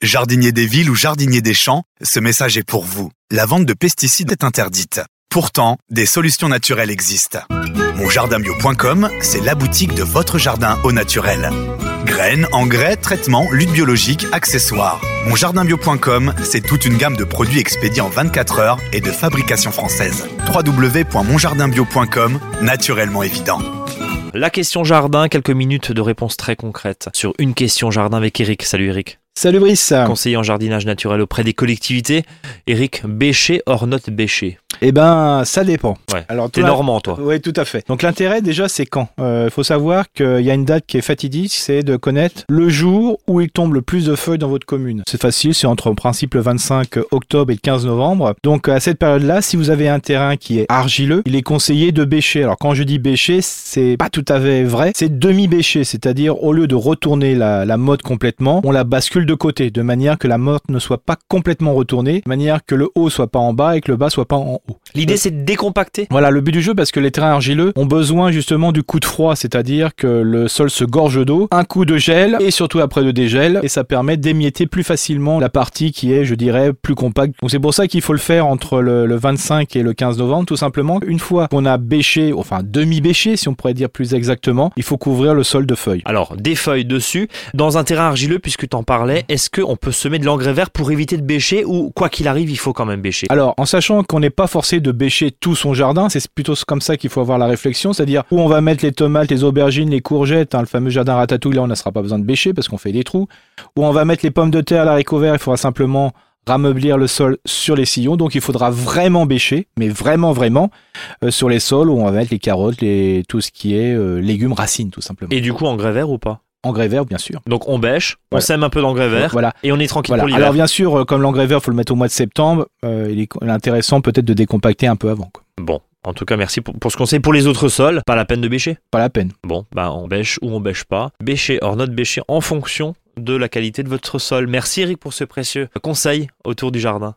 Jardinier des villes ou jardinier des champs, ce message est pour vous. La vente de pesticides est interdite. Pourtant, des solutions naturelles existent. Monjardinbio.com, c'est la boutique de votre jardin au naturel. Graines, engrais, traitements, lutte biologique, accessoires. Monjardinbio.com, c'est toute une gamme de produits expédiés en 24 heures et de fabrication française. www.monjardinbio.com, naturellement évident. La question jardin, quelques minutes de réponse très concrètes sur une question jardin avec Eric. Salut Eric. Salut Brice. Conseiller en jardinage naturel auprès des collectivités. Eric, bêcher hors note bêcher. Eh ben, ça dépend. Ouais. Alors, T'es normand toi. Oui, tout à fait. Donc l'intérêt déjà, c'est quand? Il faut savoir qu'il y a une date qui est fatidique, c'est de connaître le jour où il tombe le plus de feuilles dans votre commune. C'est facile, c'est entre en principe le 25 octobre et le 15 novembre. Donc à cette période-là, si vous avez un terrain qui est argileux, il est conseillé de bêcher. Alors quand je dis bêcher, c'est pas tout à fait vrai, c'est demi-bêcher, c'est-à-dire au lieu de retourner la, la motte complètement, on la bascule de côté, de manière que la motte ne soit pas complètement retournée, de manière que le haut soit pas en bas et que le bas soit pas en haut. L'idée c'est de décompacter. Voilà le but du jeu parce que les terrains argileux ont besoin justement du coup de froid, c'est-à-dire que le sol se gorge d'eau, un coup de gel et surtout après le dégel et ça permet d'émietter plus facilement la partie qui est, je dirais, plus compacte. Donc c'est pour ça qu'il faut le faire entre le, le 25 et le 15 novembre, tout simplement. Une fois qu'on a bêché, enfin demi-bêché si on pourrait dire plus exactement, il faut couvrir le sol de feuilles. Alors, des feuilles dessus. Dans un terrain argileux, puisque t'en parlais, est-ce qu'on peut semer de l'engrais vert pour éviter de bêcher ou quoi qu'il arrive, il faut quand même bêcher? Alors, en sachant qu'on n'est pas de bêcher tout son jardin, c'est plutôt comme ça qu'il faut avoir la réflexion, c'est-à-dire où on va mettre les tomates, les aubergines, les courgettes, hein, le fameux jardin ratatouille, là on ne sera pas besoin de bêcher parce qu'on fait des trous, où on va mettre les pommes de terre, l'haricot vert, il faudra simplement rameublir le sol sur les sillons, donc il faudra vraiment bêcher, mais vraiment vraiment, euh, sur les sols où on va mettre les carottes, tout ce qui est euh, légumes, racines tout simplement. Et du coup, engrais vert ou pas? Engrais vert bien sûr. Donc on bêche, on sème un peu d'engrais vert Voilà. et on est tranquille Voilà. pour l'hiver. Alors bien sûr, euh, comme l'engrais vert, faut le mettre au mois de septembre, euh, il est il est intéressant peut-être de décompacter un peu avant. quoi. Bon, en tout cas, merci pour, pour ce conseil. Pour les autres sols, pas la peine de bêcher. Pas la peine. Bon, bah on bêche ou on bêche pas. Bêcher hors note bêcher en fonction de la qualité de votre sol. Merci Eric pour ce précieux conseil autour du jardin.